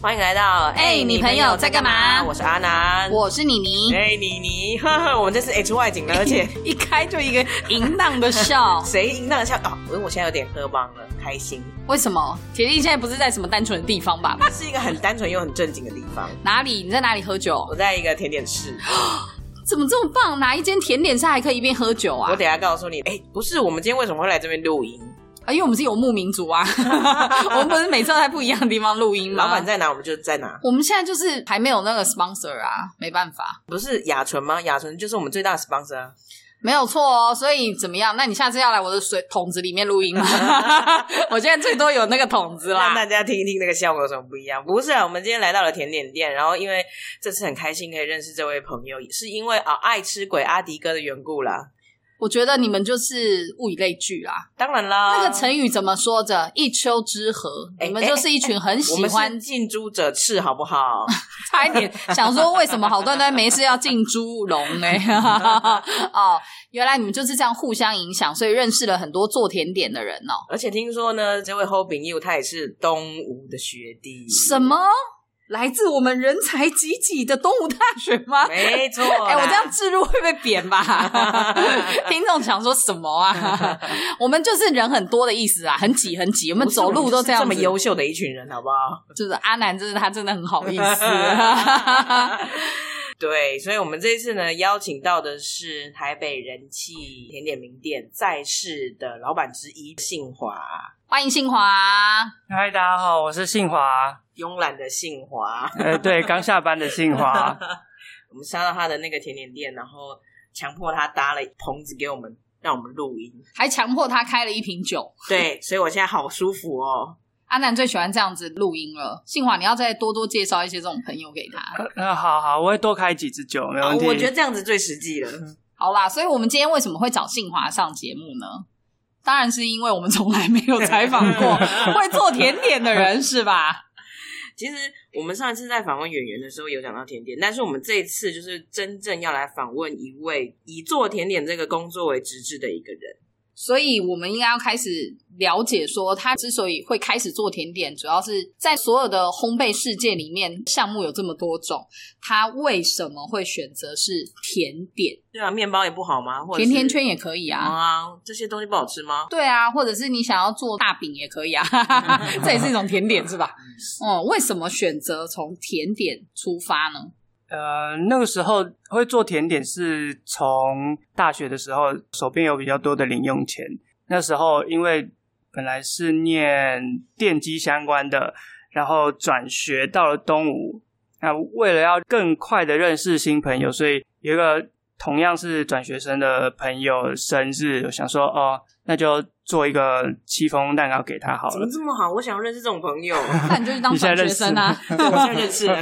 欢迎来到哎你朋友在干嘛我是阿南，我是妮妮，哎妮妮，呵呵，我们这是 H 外景了，而且 一开就一个淫荡的笑，谁淫荡的笑啊？我我现在有点喝懵了，开心。为什么？铁弟现在不是在什么单纯的地方吧？它是一个很单纯又很正经的地方。哪里？你在哪里喝酒？我在一个甜点室。怎么这么棒？哪一间甜点室还可以一边喝酒啊？我等下告诉你。哎，不是，我们今天为什么会来这边录音？因为我们是游牧民族啊，我们不是每次都在不一样的地方录音吗？老板在哪，我们就在哪。我们现在就是还没有那个 sponsor 啊，没办法。不是雅纯吗？雅纯就是我们最大的 sponsor，没有错哦。所以怎么样？那你下次要来我的水桶子里面录音吗？我现在最多有那个桶子啦，让大家听一听那个效果有什么不一样。不是啊，我们今天来到了甜点店，然后因为这次很开心可以认识这位朋友，是因为啊爱吃鬼阿迪哥的缘故啦。我觉得你们就是物以类聚啦，当然啦。那个成语怎么说着？一丘之貉，你们就是一群很喜欢近朱者赤，好不好？差一点想说，为什么好端端没事要进猪笼呢？哦，原来你们就是这样互相影响，所以认识了很多做甜点的人哦。而且听说呢，这位 Hobin You 他也是东吴的学弟，什么？来自我们人才济济的东吴大学吗？没错，哎，我这样置入会被贬吧？听众想说什么啊？我们就是人很多的意思啊，很挤很挤，我们走路都这样。这么优秀的一群人，好不好？就是阿南，就是他真的很好意思。对，所以我们这次呢，邀请到的是台北人气甜点名店在世的老板之一，信华。欢迎信华。嗨，大家好，我是信华。慵懒的杏华，呃，对，刚下班的杏华，我们杀到他的那个甜点店，然后强迫他搭了棚子给我们，让我们录音，还强迫他开了一瓶酒。对，所以我现在好舒服哦。阿南最喜欢这样子录音了。杏华，你要再多多介绍一些这种朋友给他。那好好，我会多开几支酒，没问题。我觉得这样子最实际了。好啦，所以我们今天为什么会找杏华上节目呢？当然是因为我们从来没有采访过 会做甜点的人，是吧？其实我们上一次在访问演员的时候有讲到甜点，但是我们这一次就是真正要来访问一位以做甜点这个工作为职志的一个人。所以，我们应该要开始了解，说他之所以会开始做甜点，主要是在所有的烘焙世界里面，项目有这么多种，他为什么会选择是甜点？对啊，面包也不好吗？甜甜圈也可以啊。啊，这些东西不好吃吗？对啊，或者是你想要做大饼也可以啊，这也是一种甜点，是吧？哦，为什么选择从甜点出发呢？呃，那个时候会做甜点是从大学的时候，手边有比较多的零用钱。那时候因为本来是念电机相关的，然后转学到了东吴。那为了要更快的认识新朋友，所以有一个。同样是转学生的朋友生日，我想说哦，那就做一个戚风蛋糕给他好了。怎么这么好？我想要认识这种朋友。那你就去当转学生啊！我现在认识了。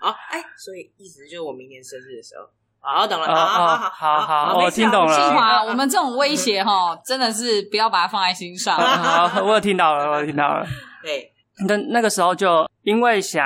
好，哎，所以意思就是我明年生日的时候，好，懂了。好好好好好，我听懂了。清华，我们这种威胁哈，真的是不要把它放在心上。好，我有听到了，我有听到了。对，那那个时候就因为想。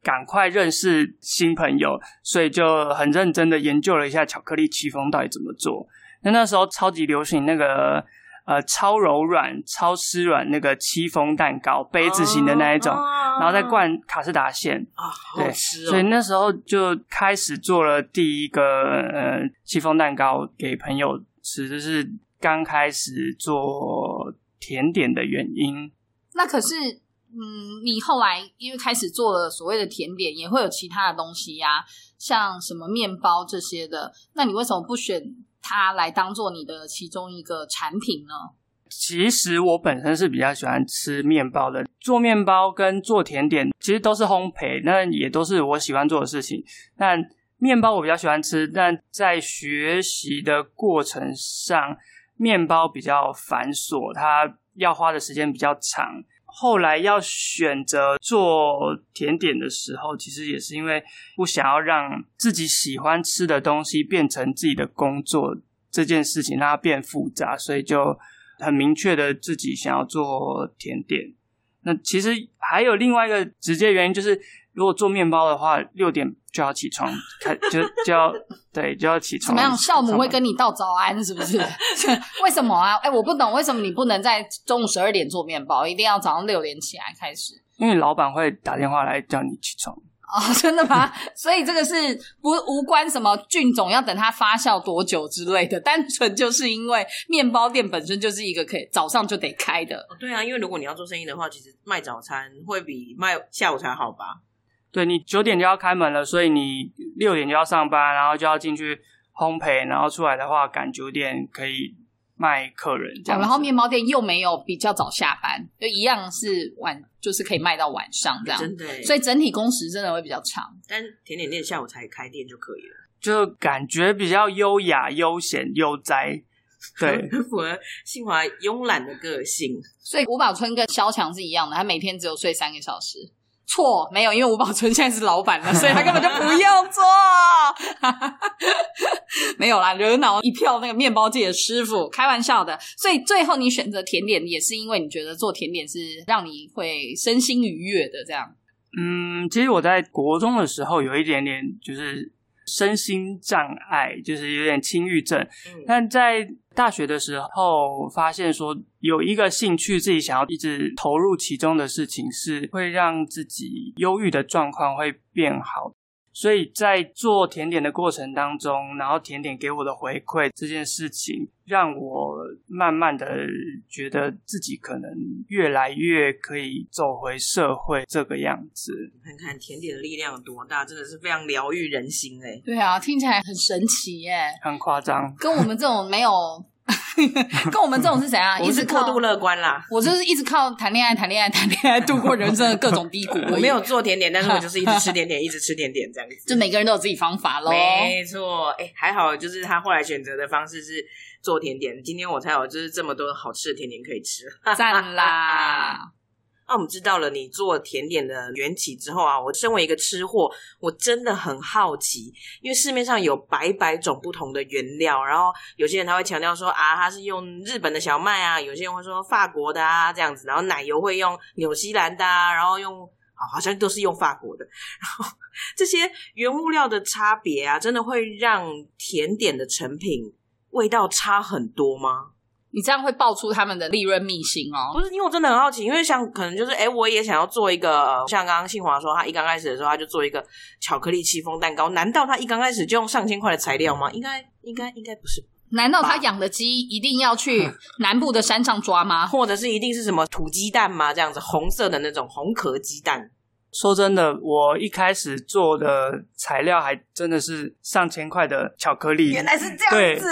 赶快认识新朋友，所以就很认真的研究了一下巧克力戚风到底怎么做。那那时候超级流行那个呃超柔软、超湿软那个戚风蛋糕，杯子型的那一种，然后再灌卡士达馅啊，好吃哦。所以那时候就开始做了第一个呃戚风蛋糕给朋友吃，就是刚开始做甜点的原因。那可是。嗯，你后来因为开始做了所谓的甜点，也会有其他的东西呀，像什么面包这些的。那你为什么不选它来当做你的其中一个产品呢？其实我本身是比较喜欢吃面包的，做面包跟做甜点其实都是烘焙，那也都是我喜欢做的事情。但面包我比较喜欢吃，但在学习的过程上，面包比较繁琐，它要花的时间比较长。后来要选择做甜点的时候，其实也是因为不想要让自己喜欢吃的东西变成自己的工作这件事情，让它变复杂，所以就很明确的自己想要做甜点。那其实还有另外一个直接原因，就是如果做面包的话，六点就要起床，开 就就要对就要起床。怎么样？酵母会跟你你道早安，是不是？为什么啊？哎，我不懂，为什么你不能在中午十二点做面包，一定要早上六点起来开始？因为老板会打电话来叫你起床。哦，真的吗？所以这个是不无关什么菌种要等它发酵多久之类的，单纯就是因为面包店本身就是一个可以早上就得开的。哦对啊，因为如果你要做生意的话，其实卖早餐会比卖下午茶好吧？对你九点就要开门了，所以你六点就要上班，然后就要进去烘焙，然后出来的话赶九点可以卖客人这样、哦然后面包店又没有比较早下班，就一样是晚，就是可以卖到晚上这样。真的，所以整体工时真的会比较长。但甜点店下午才开店就可以了，就感觉比较优雅、悠闲、悠哉。对，很符合信华慵懒的个性。所以吴宝春跟萧强是一样的，他每天只有睡三个小时。错，没有，因为吴宝春现在是老板了，所以他根本就不用做。没有啦，惹恼一票那个面包界的师傅，开玩笑的。所以最后你选择甜点，也是因为你觉得做甜点是让你会身心愉悦的，这样。嗯，其实我在国中的时候有一点点就是身心障碍，就是有点轻郁症。嗯，但在大学的时候，发现说有一个兴趣，自己想要一直投入其中的事情，是会让自己忧郁的状况会变好。所以在做甜点的过程当中，然后甜点给我的回馈这件事情，让我慢慢的觉得自己可能越来越可以走回社会这个样子。看看甜点的力量有多大，真的是非常疗愈人心哎。对啊，听起来很神奇耶，很夸张，跟我们这种没有，跟我们这种是怎样？我一直靠是过度乐观啦，我就是一直靠谈恋爱、谈恋爱、谈恋爱度过人生的各种低谷。我没有，做甜点，但是我就是一直吃甜点，一直吃甜点这样子。就每个人都有自己方法喽。没错，哎、还好，就是他后来选择的方式是做甜点，今天我才有就是这么多好吃的甜点可以吃。赞啦！那、我们知道了你做甜点的缘起之后啊，我身为一个吃货，我真的很好奇，因为市面上有百百种不同的原料，然后有些人他会强调说啊，他是用日本的小麦啊，有些人会说法国的啊这样子，然后奶油会用纽西兰的啊，然后用。啊好像都是用法国的，然后这些原物料的差别啊，真的会让甜点的成品味道差很多吗？你这样会爆出他们的利润秘辛哦。不是，因为我真的很好奇，因为像可能就是，哎，我也想要做一个，呃像刚刚信华说，他一刚开始的时候，他就做一个巧克力戚风蛋糕，难道他一刚开始就用上千块的材料吗？应该，应该，应该不是，难道他养的鸡一定要去南部的山上抓吗？或者是一定是什么土鸡蛋吗？这样子红色的那种红壳鸡蛋，说真的，我一开始做的材料还真的是上千块的巧克力，原来是这样子。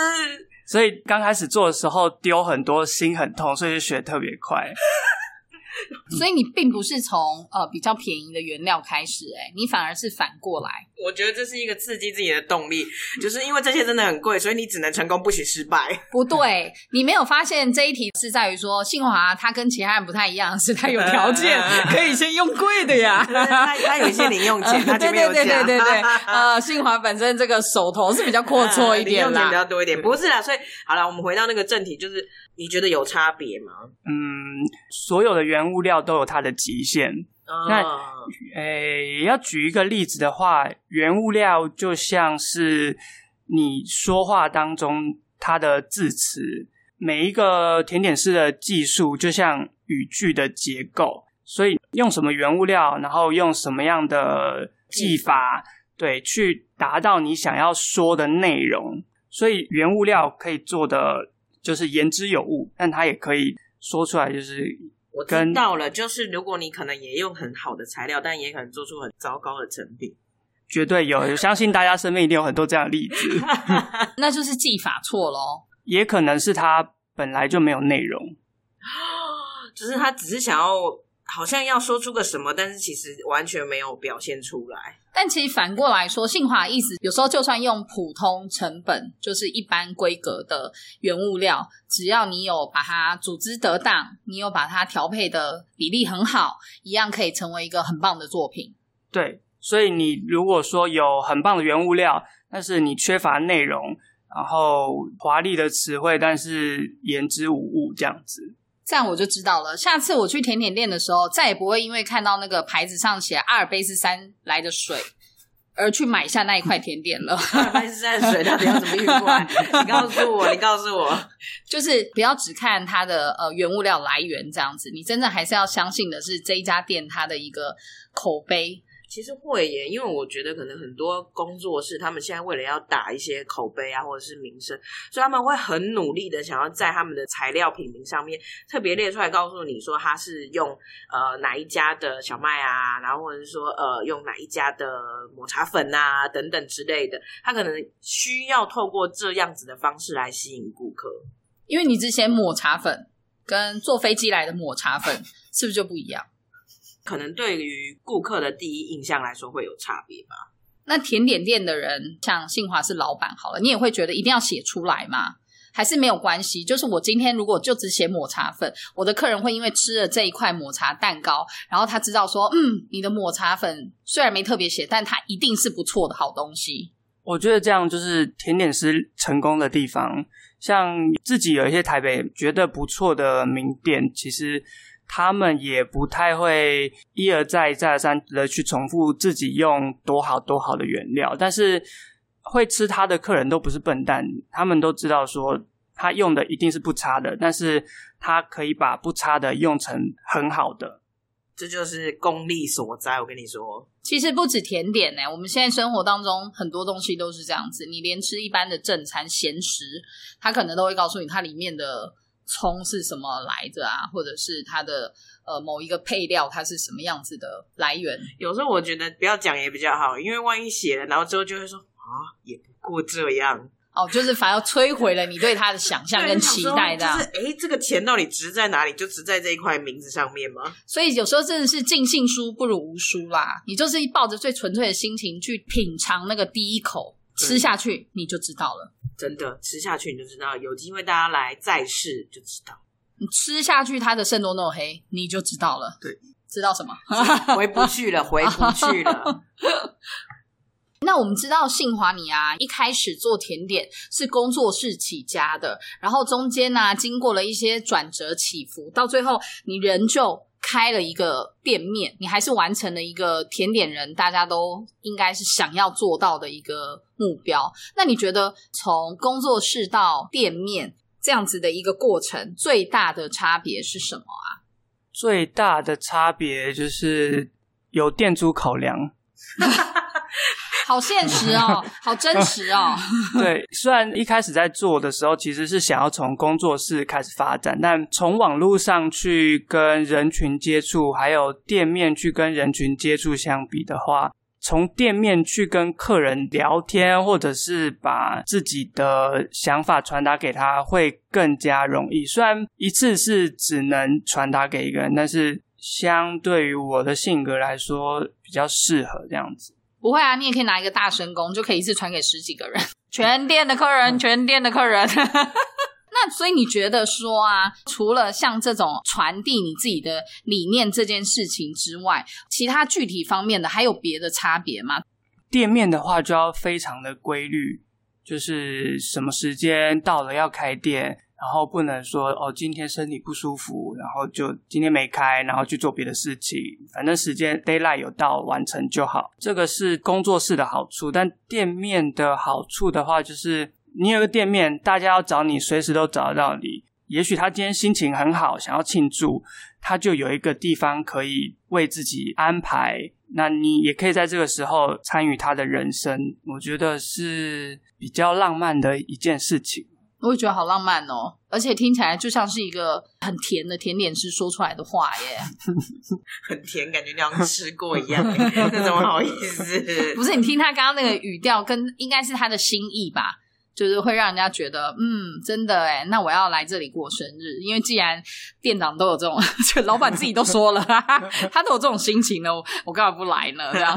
所以刚开始做的时候丢很多，心很痛，所以就学特别快。所以你并不是从呃比较便宜的原料开始、哎，你反而是反过来。我觉得这是一个刺激自己的动力，就是因为这些真的很贵，所以你只能成功，不许失败。不对，你没有发现这一题是在于说，信华他跟其他人不太一样，是他有条件 可以先用贵的呀。他他有一些零用钱，他对前面有对对对对对，呃，信华本身这个手头是比较阔绰一点零用钱比较。多一点，不是啦。所以好了，我们回到那个正题，就是你觉得有差别吗？嗯，所有的原物料都有它的极限。那嗯诶，要举一个例子的话，原物料就像是你说话当中它的字词，每一个甜点师的技术就像语句的结构，所以用什么原物料，然后用什么样的技法，对，去达到你想要说的内容。所以原物料可以做的就是言之有物，但他也可以说出来，就是我知跟道了，就是如果你可能也用很好的材料，但也可能做出很糟糕的成品。绝对有，相信大家身边一定有很多这样的例子。那就是技法错咯。也可能是他本来就没有内容。就是他只是想要，好像要说出个什么，但是其实完全没有表现出来。但其实反过来说，信华意思有时候就算用普通成本，就是一般规格的原物料，只要你有把它组织得当，你有把它调配的比例很好，一样可以成为一个很棒的作品。对，所以你如果说有很棒的原物料，但是你缺乏内容，然后华丽的词汇，但是言之无物这样子。这样我就知道了。下次我去甜点店的时候，再也不会因为看到那个牌子上写阿尔卑斯山来的水，而去买下那一块甜点了。阿尔卑斯山的水到底要怎么运过来？你告诉我，你告诉我，就是不要只看它的呃原物料来源这样子，你真正还是要相信的是这一家店它的一个口碑。其实会耶，因为我觉得可能很多工作室，他们现在为了要打一些口碑啊，或者是名声，所以他们会很努力的想要在他们的材料品名上面特别列出来，告诉你说他是用呃哪一家的小麦啊，然后或者是说呃用哪一家的抹茶粉啊等等之类的，他可能需要透过这样子的方式来吸引顾客。因为你之前抹茶粉跟坐飞机来的抹茶粉是不是就不一样？可能对于顾客的第一印象来说会有差别吧。那甜点店的人，像信华是老板好了，你也会觉得一定要写出来吗？还是没有关系？就是我今天如果就只写抹茶粉，我的客人会因为吃了这一块抹茶蛋糕，然后他知道说，嗯，你的抹茶粉虽然没特别写，但它一定是不错的好东西。我觉得这样就是甜点师成功的地方。像自己有一些台北觉得不错的名店，其实。他们也不太会一而再、再而三的去重复自己用多好多好的原料，但是会吃它的客人都不是笨蛋，他们都知道说他用的一定是不差的，但是他可以把不差的用成很好的，这就是功力所在。我跟你说，其实不止甜点呢，我们现在生活当中很多东西都是这样子，你连吃一般的正餐咸食，他可能都会告诉你它里面的。葱是什么来着啊？或者是它的呃某一个配料，它是什么样子的来源？有时候我觉得不要讲也比较好，因为万一写了，然后之后就会说啊，也不过这样哦，就是反而摧毁了你对它的想象跟 期待的。就是哎，这个钱到底值在哪里？就值在这一块名字上面吗？所以有时候真的是尽信书不如无书啦。你就是抱着最纯粹的心情去品尝那个第一口，吃下去你就知道了。真的吃下去你就知道，有机会大家来再试就知道。你吃下去它的圣多诺黑，你就知道了。对，知道什么？回不去了，回不去了。那我们知道杏华你啊，一开始做甜点是工作室起家的，然后中间呢经过了一些转折起伏，到最后你仍旧。开了一个店面，你还是完成了一个甜点人，大家都应该是想要做到的一个目标。那你觉得从工作室到店面这样子的一个过程，最大的差别是什么啊？最大的差别就是有店租考量。好现实哦，好真实哦。对，虽然一开始在做的时候，其实是想要从工作室开始发展，但从网络上去跟人群接触，还有店面去跟人群接触相比的话，从店面去跟客人聊天，或者是把自己的想法传达给他，会更加容易。虽然一次是只能传达给一个人，但是相对于我的性格来说，比较适合这样子。不会啊，你也可以拿一个大神功，就可以一次传给十几个人，全店的客人，全店的客人。那所以你觉得说啊，除了像这种传递你自己的理念这件事情之外，其他具体方面的还有别的差别吗？店面的话就要非常的规律，就是什么时间到了要开店。然后不能说哦，今天身体不舒服，然后就今天没开，然后去做别的事情。反正时间 d a y l i g h t 有到完成就好。这个是工作室的好处，但店面的好处的话，就是你有个店面，大家要找你，随时都找得到你。也许他今天心情很好，想要庆祝，他就有一个地方可以为自己安排。那你也可以在这个时候参与他的人生，我觉得是比较浪漫的一件事情。我也觉得好浪漫哦，而且听起来就像是一个很甜的甜点师说出来的话耶，很甜，感觉你像吃过一样，那怎么好意思？不是你听他刚刚那个语调，跟应该是他的心意吧，就是会让人家觉得，嗯，真的哎，那我要来这里过生日，因为既然店长都有这种，老板自己都说了，他都有这种心情了，我干嘛不来呢？这样。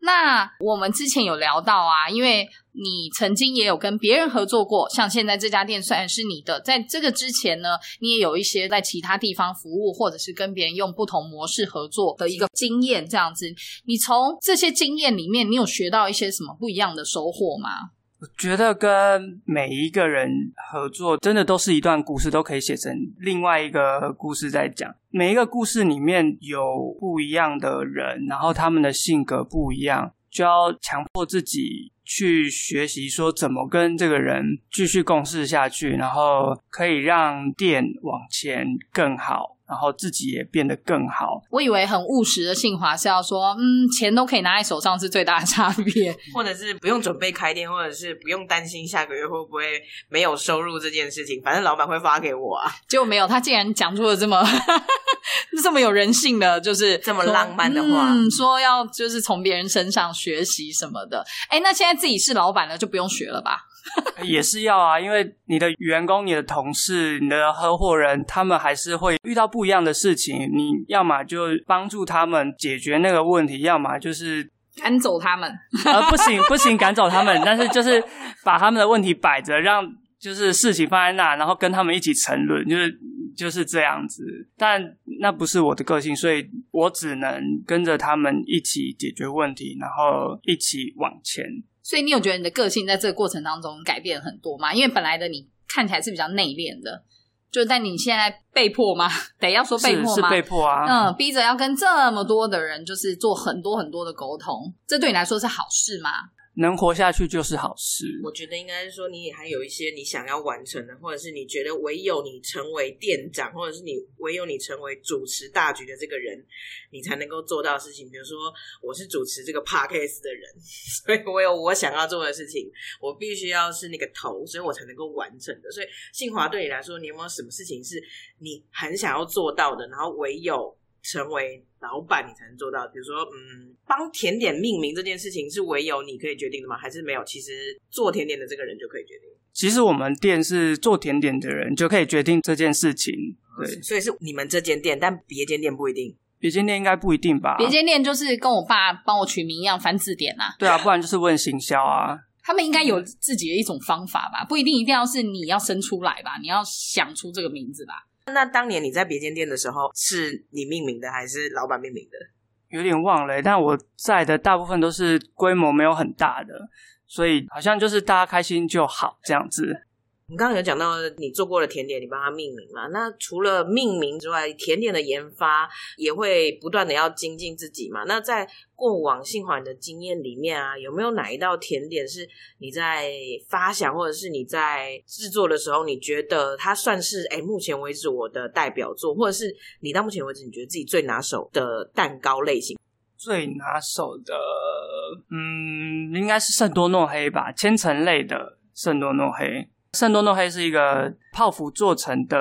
那我们之前有聊到啊，因为你曾经也有跟别人合作过，像现在这家店虽然是你的，在这个之前呢，你也有一些在其他地方服务，或者是跟别人用不同模式合作的一个经验。这样子，你从这些经验里面，你有学到一些什么不一样的收获吗？我觉得跟每一个人合作，真的都是一段故事，都可以写成另外一个故事在讲。每一个故事里面有不一样的人，然后他们的性格不一样，就要强迫自己去学习，说怎么跟这个人继续共事下去，然后可以让店往前更好。然后自己也变得更好。我以为很务实的信华是要说，嗯，钱都可以拿在手上是最大的差别，或者是不用准备开店，或者是不用担心下个月会不会没有收入这件事情，反正老板会发给我啊。结果没有，他竟然讲出了这么 这么有人性的，就是这么浪漫的话，嗯，说要就是从别人身上学习什么的。哎，那现在自己是老板了，就不用学了吧？也是要啊，因为你的员工、你的同事、你的合伙人，他们还是会遇到不一样的事情。你要么就帮助他们解决那个问题，要么就是赶走他们。呃，不行不行，赶走他们，但是就是把他们的问题摆着，让就是事情放在那，然后跟他们一起沉沦，就是就是这样子。但那不是我的个性，所以我只能跟着他们一起解决问题，然后一起往前。所以你有觉得你的个性在这个过程当中改变很多吗？因为本来的你看起来是比较内敛的，就但你现在被迫吗？得要说被迫吗？是被迫啊，嗯，逼着要跟这么多的人就是做很多很多的沟通，这对你来说是好事吗？能活下去就是好事。我觉得应该是说，你也还有一些你想要完成的，或者是你觉得唯有你成为店长，或者是你唯有你成为主持大局的这个人，你才能够做到事情。比如说，我是主持这个 podcast 的人，所以我有我想要做的事情，我必须要是那个头，所以我才能够完成的。所以，信华对你来说，你有没有什么事情是你很想要做到的？然后唯有成为。老板，你才能做到。比如说，嗯，帮甜点命名这件事情是唯有你可以决定的吗？还是没有？其实做甜点的这个人就可以决定。其实我们店是做甜点的人就可以决定这件事情。对，所以是你们这间店，但别间店不一定。别间店应该不一定吧？别间店就是跟我爸帮我取名一样，翻字典啊。对啊，不然就是问行销啊。他们应该有自己的一种方法吧？不一定一定要是你要生出来吧？你要想出这个名字吧？那当年你在别间店的时候，是你命名的还是老板命名的？有点忘了，但我在的大部分都是规模没有很大的，所以好像就是大家开心就好这样子。你刚刚有讲到你做过的甜点，你帮他命名嘛？那除了命名之外，甜点的研发也会不断的要精进自己嘛？那在过往信华的经验里面啊，有没有哪一道甜点是你在发想或者是你在制作的时候，你觉得它算是哎目前为止我的代表作，或者是你到目前为止你觉得自己最拿手的蛋糕类型？最拿手的，嗯，应该是圣多诺黑吧，千层类的圣多诺黑。圣多诺黑是一个泡芙做成的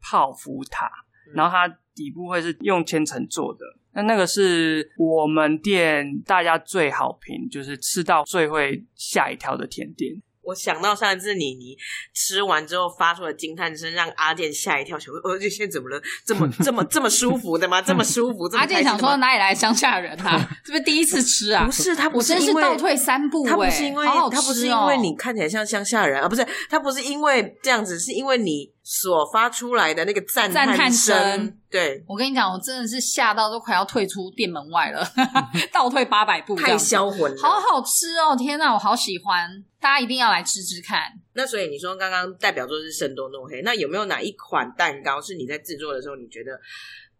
泡芙塔，然后它底部会是用千层做的。那那个是我们店大家最好评，就是吃到最会吓一跳的甜点。我想到上一次你你吃完之后发出的惊叹声，让阿健吓一跳，想说：“呃，这现在怎么了？这么这么这么舒服的吗？这么舒服？”阿健想说：“哪里来乡下人啊？是不是第一次吃啊？”不是，他不是因为倒退三步，他不是因为他不是因为你看起来像乡下人啊，不是他不是因为这样子，是因为你。所发出来的那个赞叹声，对我跟你讲，我真的是吓到都快要退出店门外了，倒退八百步，太销魂，好好吃哦！天哪，我好喜欢，大家一定要来吃吃看。那所以你说刚刚代表作是圣多诺黑，那有没有哪一款蛋糕是你在制作的时候你觉得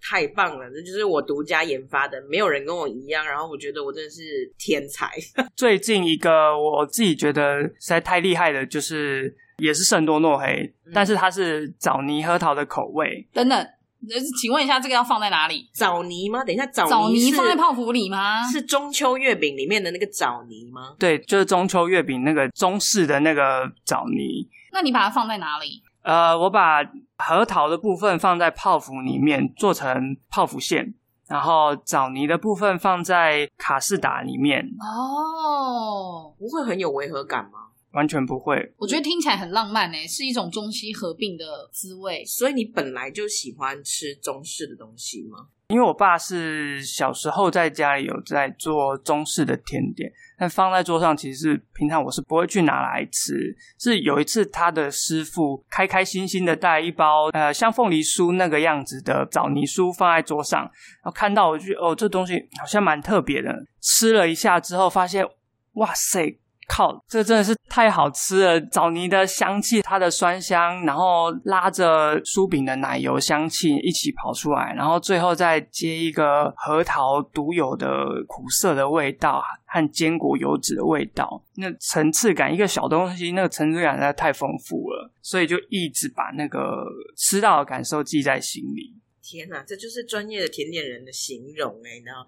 太棒了？这就是我独家研发的，没有人跟我一样，然后我觉得我真的是天才。最近一个我自己觉得实在太厉害的，就是。也是圣多诺黑，但是它是枣泥核桃的口味。等等，请问一下，这个要放在哪里？枣泥吗？等一下，枣泥放在泡芙里吗？是中秋月饼里面的那个枣泥吗？对，就是中秋月饼那个中式的那个枣泥。那你把它放在哪里？呃，我把核桃的部分放在泡芙里面做成泡芙馅，然后枣泥的部分放在卡士达里面。哦，不会很有违和感吗？完全不会，我觉得听起来很浪漫诶，是一种中西合并的滋味。所以你本来就喜欢吃中式的东西吗？因为我爸是小时候在家里有在做中式的甜点，但放在桌上其实是平常我是不会去拿来吃。是有一次他的师傅开开心心的带一包呃像凤梨酥那个样子的枣泥酥放在桌上，然后看到我就哦这东西好像蛮特别的，吃了一下之后发现哇塞。靠，这真的是太好吃了！枣泥的香气，它的酸香，然后拉着酥饼的奶油香气一起跑出来，然后最后再接一个核桃独有的苦涩的味道和坚果油脂的味道，那层次感，一个小东西，那个层次感实在太丰富了，所以就一直把那个吃到的感受记在心里。天哪，这就是专业的甜点人的形容哎，你知道？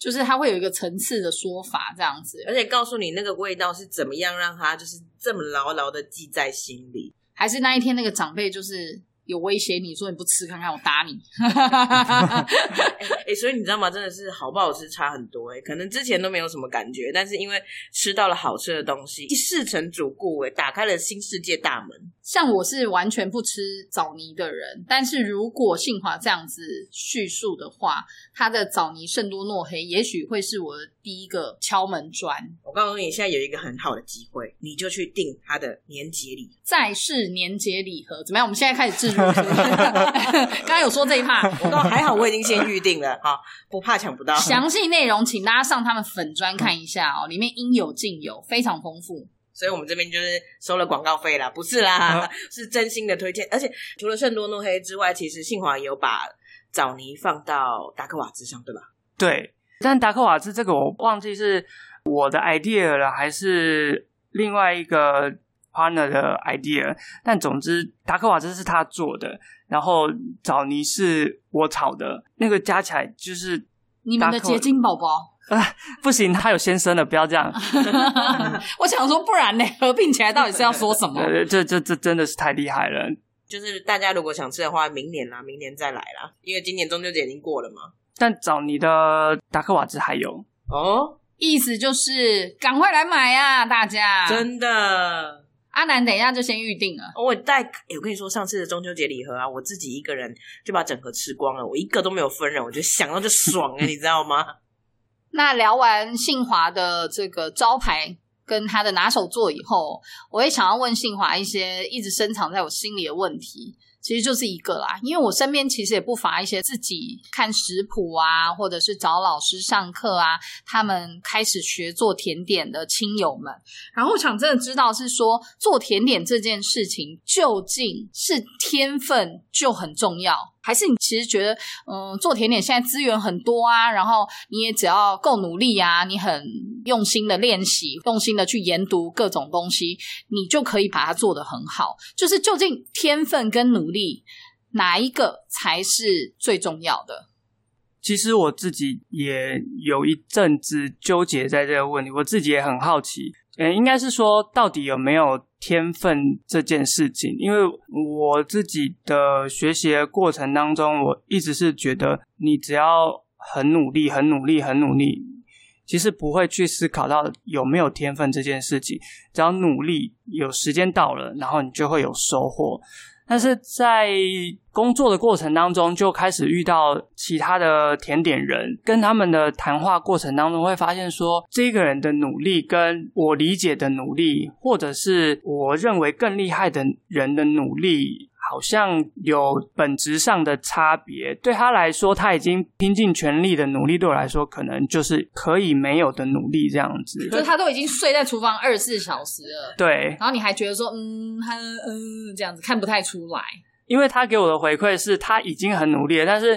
就是它会有一个层次的说法，这样子，而且告诉你那个味道是怎么样，让它就是这么牢牢的记在心里。还是那一天那个长辈就是有威胁你说你不吃，看看我打你。哎，所以你知道吗？真的是好不好吃差很多哎，可能之前都没有什么感觉，但是因为吃到了好吃的东西，一试成主顾哎，打开了新世界大门。像我是完全不吃枣泥的人，但是如果信华这样子叙述的话，他的枣泥圣多诺黑也许会是我的第一个敲门砖。我告诉你，现在有一个很好的机会，你就去订他的年节礼，再是年节礼盒怎么样？我们现在开始制作。刚刚有说这一趴，我说还好，我已经先预定了，哈，不怕抢不到。详细内容请大家上他们粉砖看一下哦，里面应有尽有，非常丰富。所以我们这边就是收了广告费啦，不是啦，是真心的推荐。而且除了圣多诺黑之外，其实信华有把枣泥放到达克瓦兹上，对吧？对，但达克瓦兹这个我忘记是我的 idea 了，还是另外一个 partner 的 idea。但总之，达克瓦兹是他做的，然后枣泥是我炒的，那个加起来就是你们的结晶宝宝。不行，他有先生了，不要这样。我想说，不然呢？合并起来到底是要说什么？这这这真的是太厉害了。就是大家如果想吃的话，明年啦，明年再来啦，因为今年中秋节已经过了嘛。但找你的达克瓦兹还有哦，意思就是赶快来买啊，大家！真的，阿南等一下就先预定了。我带，我跟你说，上次的中秋节礼盒啊，我自己一个人就把整盒吃光了，我一个都没有分人，我觉得想到就爽啊，你知道吗？那聊完信华的这个招牌跟他的拿手作以后，我也想要问信华一些一直深藏在我心里的问题。其实就是一个啦，因为我身边其实也不乏一些自己看食谱啊，或者是找老师上课啊，他们开始学做甜点的亲友们。然后我想真的知道是说，做甜点这件事情究竟是天分就很重要，还是你其实觉得，嗯，做甜点现在资源很多啊，然后你也只要够努力啊，你很用心的练习，用心的去研读各种东西，你就可以把它做得很好。就是究竟天分跟努力哪一个才是最重要的？其实我自己也有一阵子纠结在这个问题，我自己也很好奇。嗯，应该是说到底有没有天分这件事情？因为我自己的学习的过程当中，我一直是觉得你只要很努力、很努力、很努力，其实不会去思考到有没有天分这件事情。只要努力，有时间到了，然后你就会有收获。但是在工作的过程当中，就开始遇到其他的甜点人，跟他们的谈话过程当中，会发现说，这个人的努力跟我理解的努力，或者是我认为更厉害的人的努力。好像有本质上的差别，对他来说，他已经拼尽全力的努力，对我来说，可能就是可以没有的努力这样子。就他都已经睡在厨房二十四小时了，对。然后你还觉得说，嗯，他嗯这样子看不太出来，因为他给我的回馈是他已经很努力了，但是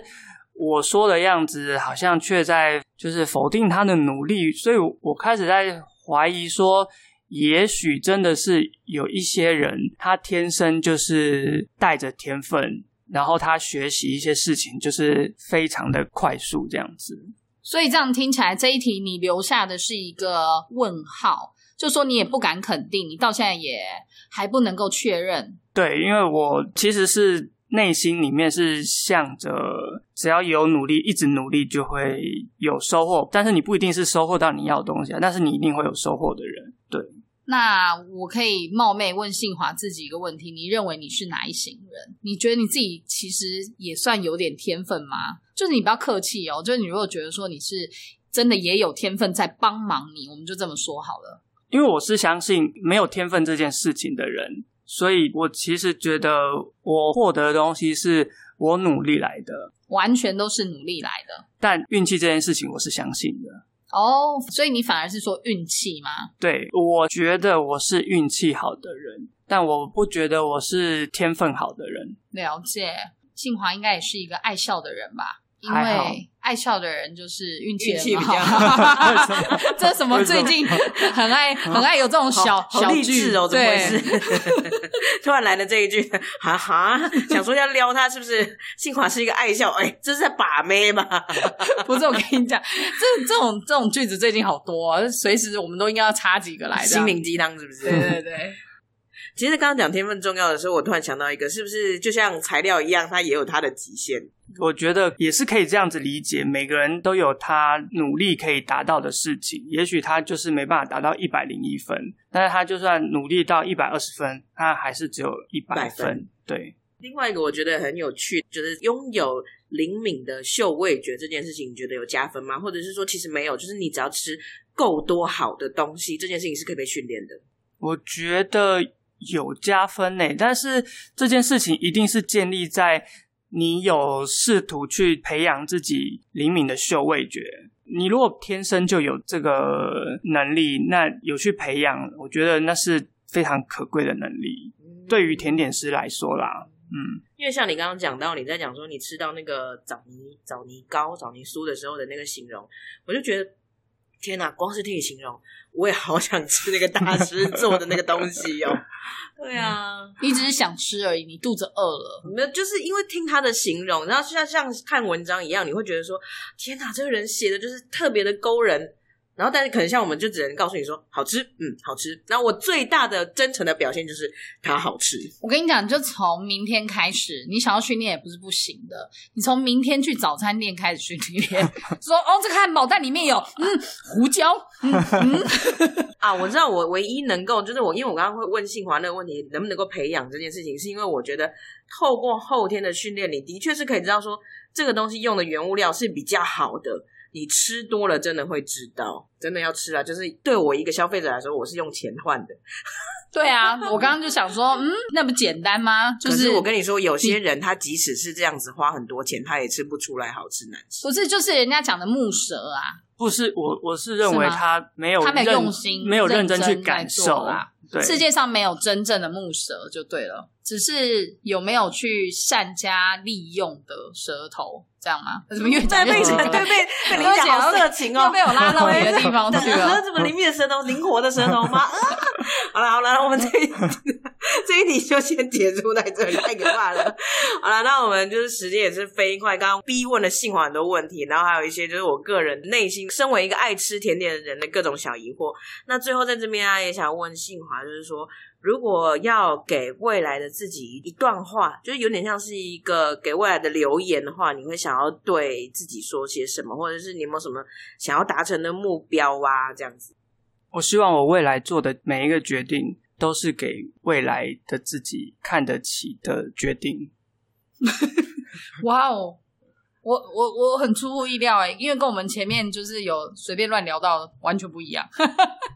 我说的样子好像却在就是否定他的努力，所以我开始在怀疑说。也许真的是有一些人，他天生就是带着天分，然后他学习一些事情就是非常的快速这样子。所以这样听起来，这一题你留下的是一个问号，就说你也不敢肯定，你到现在也还不能够确认。对，因为我其实是内心里面是向着，只要有努力，一直努力就会有收获。但是你不一定是收获到你要的东西啊，但是你一定会有收获的人。对。那我可以冒昧问信华自己一个问题：你认为你是哪一型人？你觉得你自己其实也算有点天分吗？就是你不要客气哦，就是你如果觉得说你是真的也有天分在帮忙你，我们就这么说好了。因为我是相信没有天分这件事情的人，所以我其实觉得我获得的东西是我努力来的，完全都是努力来的。但运气这件事情，我是相信的。哦，所以你反而是说运气吗？对，我觉得我是运气好的人，但我不觉得我是天分好的人。了解，庆华应该也是一个爱笑的人吧？因为爱笑的人就是运气比较好。这什么？最近很爱很爱有这种小小句志哦，怎么回对事？突然来了这一句，哈哈，想说要撩他是不是？幸华是一个爱笑，哎，这是在把妹吧？不是我跟你讲，这这种这种句子最近好多、啊，随时我们都应该要插几个来的。心灵鸡汤是不是？对对对，其实刚刚讲天分重要的时候，我突然想到一个，是不是就像材料一样，它也有它的极限？我觉得也是可以这样子理解，每个人都有他努力可以达到的事情。也许他就是没办法达到一百零一分，但是他就算努力到一百二十分，他还是只有一百分分。对，另外一个我觉得很有趣，就是拥有灵敏的嗅味觉这件事情，你觉得有加分吗？或者是说其实没有，就是你只要吃够多好的东西，这件事情是可以被训练的。我觉得有加分呢，但是这件事情一定是建立在你有试图去培养自己灵敏的嗅味觉。你如果天生就有这个能力，那有去培养，我觉得那是非常可贵的能力。对于甜点师来说啦，嗯，因为像你刚刚讲到，你在讲说你吃到那个枣泥枣泥糕、枣泥酥的时候的那个形容，我就觉得天哪！光是听你形容，我也好想吃那个大师做的那个东西哦。对啊，你只是想吃而已，你肚子饿了。没有，就是因为听他的形容，然后就像像看文章一样，你会觉得说天哪，这个人写的就是特别的勾人。然后，但是可能像我们就只能告诉你说好吃，嗯，好吃。然后我最大的真诚的表现就是它好吃。我跟你讲，就从明天开始，你想要训练也不是不行的。你从明天去早餐店开始训练，说哦，这个汉堡蛋里面有嗯胡椒，嗯嗯，啊，我知道我唯一能够就是我，因为我刚刚会问信华那个问题，能不能够培养这件事情，是因为我觉得透过后天的训练，你的确是可以知道说这个东西用的原物料是比较好的。你吃多了真的会知道，真的要吃啊！就是对我一个消费者来说，我是用钱换的。对啊，我刚刚就想说，嗯，那不简单吗？就可是我跟你说，有些人他即使是这样子花很多钱，他也吃不出来好吃难吃。不是，就是人家讲的木蛇啊，不是我，我是认为他没有他没有用心没有认真去感受啊。对，世界上没有真正的木蛇就对了，只是有没有去善加利用的舌头，这样吗？怎么越讲越对被对被被你讲好色情哦又，被我拉到别的地方 去了。怎么灵敏的舌头，灵活的舌头吗？啊好了好了，我们这一这一题就先结束在这里，太可怕了。好了，那我们就是时间也是飞快，刚刚逼问了信华很多问题，然后还有一些就是我个人内心身为一个爱吃甜点的人的各种小疑惑。那最后在这边啊，也想问信华，就是说。如果要给未来的自己一段话，就是有点像是一个给未来的留言的话，你会想要对自己说些什么，或者是你有没有什么想要达成的目标啊？这样子。我希望我未来做的每一个决定都是给未来的自己看得起的决定。哇哦，我我我很出乎意料哎，因为跟我们前面就是有随便乱聊到完全不一样。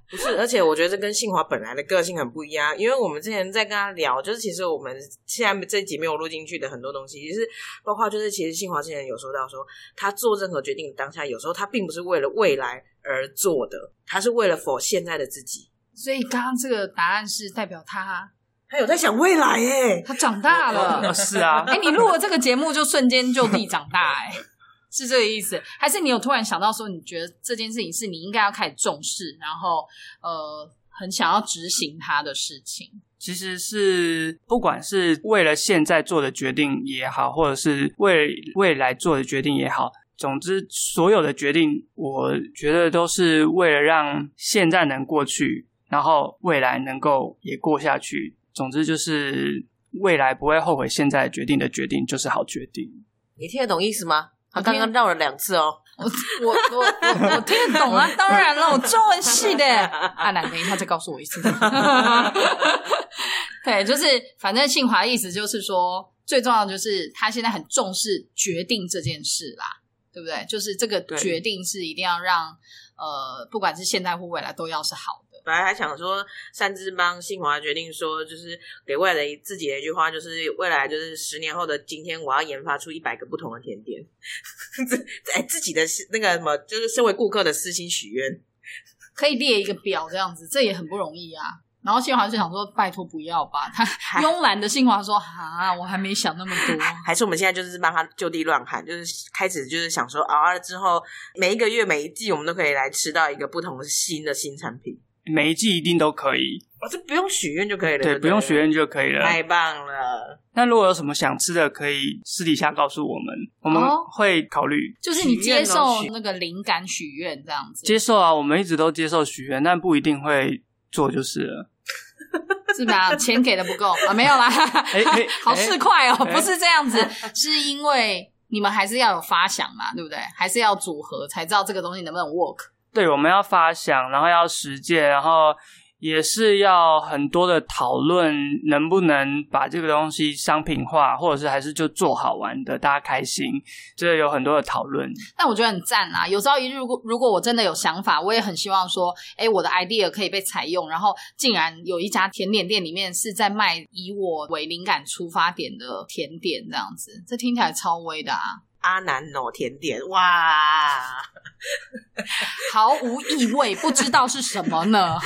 不是，而且我觉得这跟信华本来的个性很不一样，因为我们之前在跟他聊，就是其实我们现在这集没有录进去的很多东西，其实包括就是其实信华之前有说到说，他做任何决定当下，有时候他并不是为了未来而做的，他是为了否现在的自己，所以刚刚这个答案是代表他他有在想未来耶。他长大了。是啊，哎、你录了这个节目就瞬间就地长大、哎，是这个意思？还是你有突然想到说，你觉得这件事情是你应该要开始重视，然后呃，很想要执行它的事情？其实是不管是为了现在做的决定也好，或者是为未来做的决定也好，总之所有的决定，我觉得都是为了让现在能过去，然后未来能够也过下去。总之就是未来不会后悔现在决定的决定就是好决定。你听得懂意思吗？他刚刚绕了两次哦。我我我我我听得懂啊，当然了，我中文系的。啊，那等一下再告诉我一次。对，就是反正信华的意思就是说，最重要的就是他现在很重视决定这件事啦，对不对？就是这个决定是一定要让呃，不管是现在或未来都要是好的。本来还想说擅自帮信华决定说，就是给未来自己的一句话，就是未来就是十年后的今天，我要研发出一百个不同的甜点。哎，自己的那个什么，就是身为顾客的私心许愿，可以列一个表这样子，这也很不容易啊。然后新华就想说：“拜托不要吧。”他 慵懒的新华说：“啊，我还没想那么多。”还是我们现在就是帮他就地乱喊，就是开始就是想说，熬了之后每一个月每一季，我们都可以来吃到一个不同的新的新产品。每一季一定都可以，哦，这不用许愿就可以了，对，不用许愿就可以了，太棒了。那如果有什么想吃的，可以私底下告诉我们，我们会考虑。就是你接受那个灵感许愿这样子，接受啊，我们一直都接受许愿，但不一定会做就是了。是吧？钱给的不够啊？没有啦，好市侩哦，不是这样子，是因为你们还是要有发想嘛，对不对？还是要组合才知道这个东西能不能 work。对，我们要发想，然后要实践，然后。也是要很多的讨论，能不能把这个东西商品化，或者是还是就做好玩的，大家开心，这有很多的讨论。但我觉得很赞啊！有朝一日，如果如果我真的有想法，我也很希望说，哎，我的 idea 可以被采用，然后竟然有一家甜点店里面是在卖以我为灵感出发点的甜点，这样子，这听起来超威的啊！阿南哦，甜点哇，毫无意味，不知道是什么呢？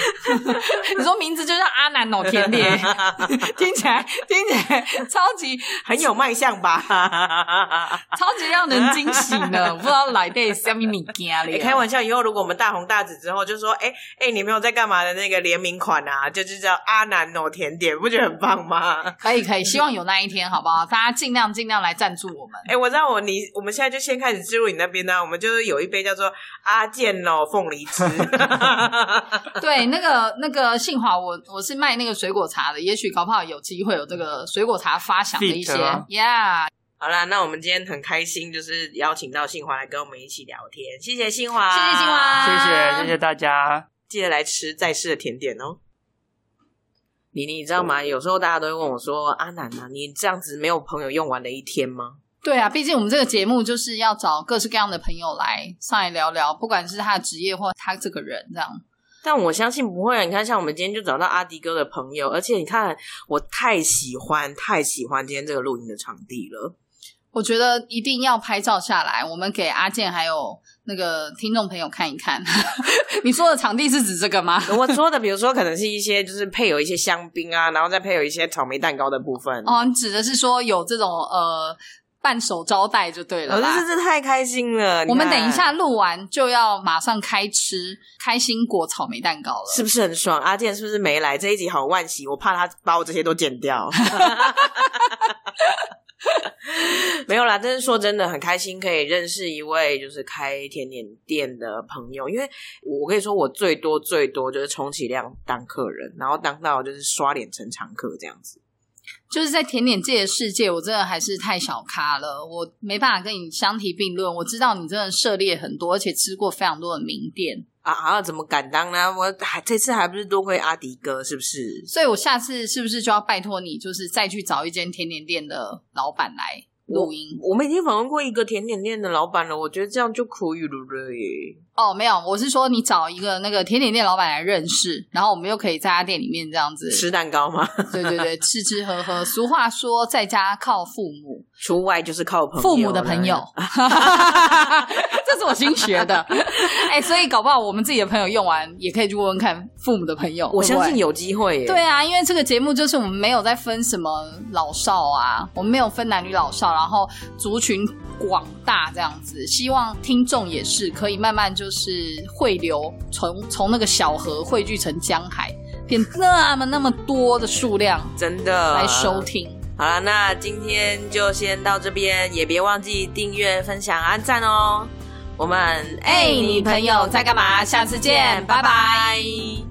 你说名字就叫阿南哦，甜点，听起来听起来超级很有卖相吧？超级让人惊喜呢！不知道来的什么米家里？开玩笑，以后如果我们大红大紫之后，就说哎哎，你没有在干嘛的那个联名款啊，就是叫阿南哦甜点，不觉得很棒吗？可以可以，希望有那一天，好不好？大家尽量尽量来赞助我们。哎，我知道我你。我们现在就先开始进入你那边呢，我们就是有一杯叫做阿健哦凤梨汁。对，那个那个信华，我我是卖那个水果茶的，也许搞不好有机会有这个水果茶发响的一些。Yeah，好啦，那我们今天很开心，就是邀请到信华来跟我们一起聊天，谢谢信华，谢谢信华，谢谢谢谢大家，记得来吃在世的甜点哦。你你知道吗？有时候大家都会问我说：“阿南啊，你这样子没有朋友用完的一天吗？”对啊，毕竟我们这个节目就是要找各式各样的朋友来上来聊聊，不管是他的职业或他这个人这样。但我相信不会啊！你看，像我们今天就找到阿迪哥的朋友，而且你看，我太喜欢太喜欢今天这个录音的场地了。我觉得一定要拍照下来，我们给阿健还有那个听众朋友看一看。你说的场地是指这个吗？我说的，比如说可能是一些就是配有一些香槟啊，然后再配有一些草莓蛋糕的部分。哦，你指的是说有这种呃。伴手招待就对了，我真是太开心了。我们等一下录完就要马上开吃开心果草莓蛋糕了，是不是很爽？阿健是不是没来这一集？好万喜，我怕他把我这些都剪掉。没有啦，但是说真的很开心，可以认识一位就是开甜点店的朋友。因为我跟你说，我最多最多就是充其量当客人，然后当到就是刷脸成常客这样子。就是在甜点界的世界，我真的还是太小咖了，我没办法跟你相提并论。我知道你真的涉猎很多，而且吃过非常多的名店啊啊！怎么敢当呢？我还这次还不是多亏阿迪哥，是不是？所以我下次是不是就要拜托你，就是再去找一间甜点店的老板来？录音，我们已经访问过一个甜点店的老板了，我觉得这样就可以了耶。哦，没有，我是说你找一个那个甜点店老板来认识，然后我们又可以在他店里面这样子吃蛋糕吗？对对对，吃吃喝喝。俗话说，在家靠父母，出外就是靠朋父母的朋友。这是我新学的，哎，所以搞不好我们自己的朋友用完，也可以去问问看父母的朋友。我相信有机会。对啊，因为这个节目就是我们没有在分什么老少啊，我们没有分男女老少，然后族群广大这样子。希望听众也是可以慢慢就是汇流，从从那个小河汇聚成江海，变那么那么多的数量，真的来收听。好了，那今天就先到这边，也别忘记订阅、分享、按赞哦。我们哎，你朋友在干嘛？下次见，拜拜。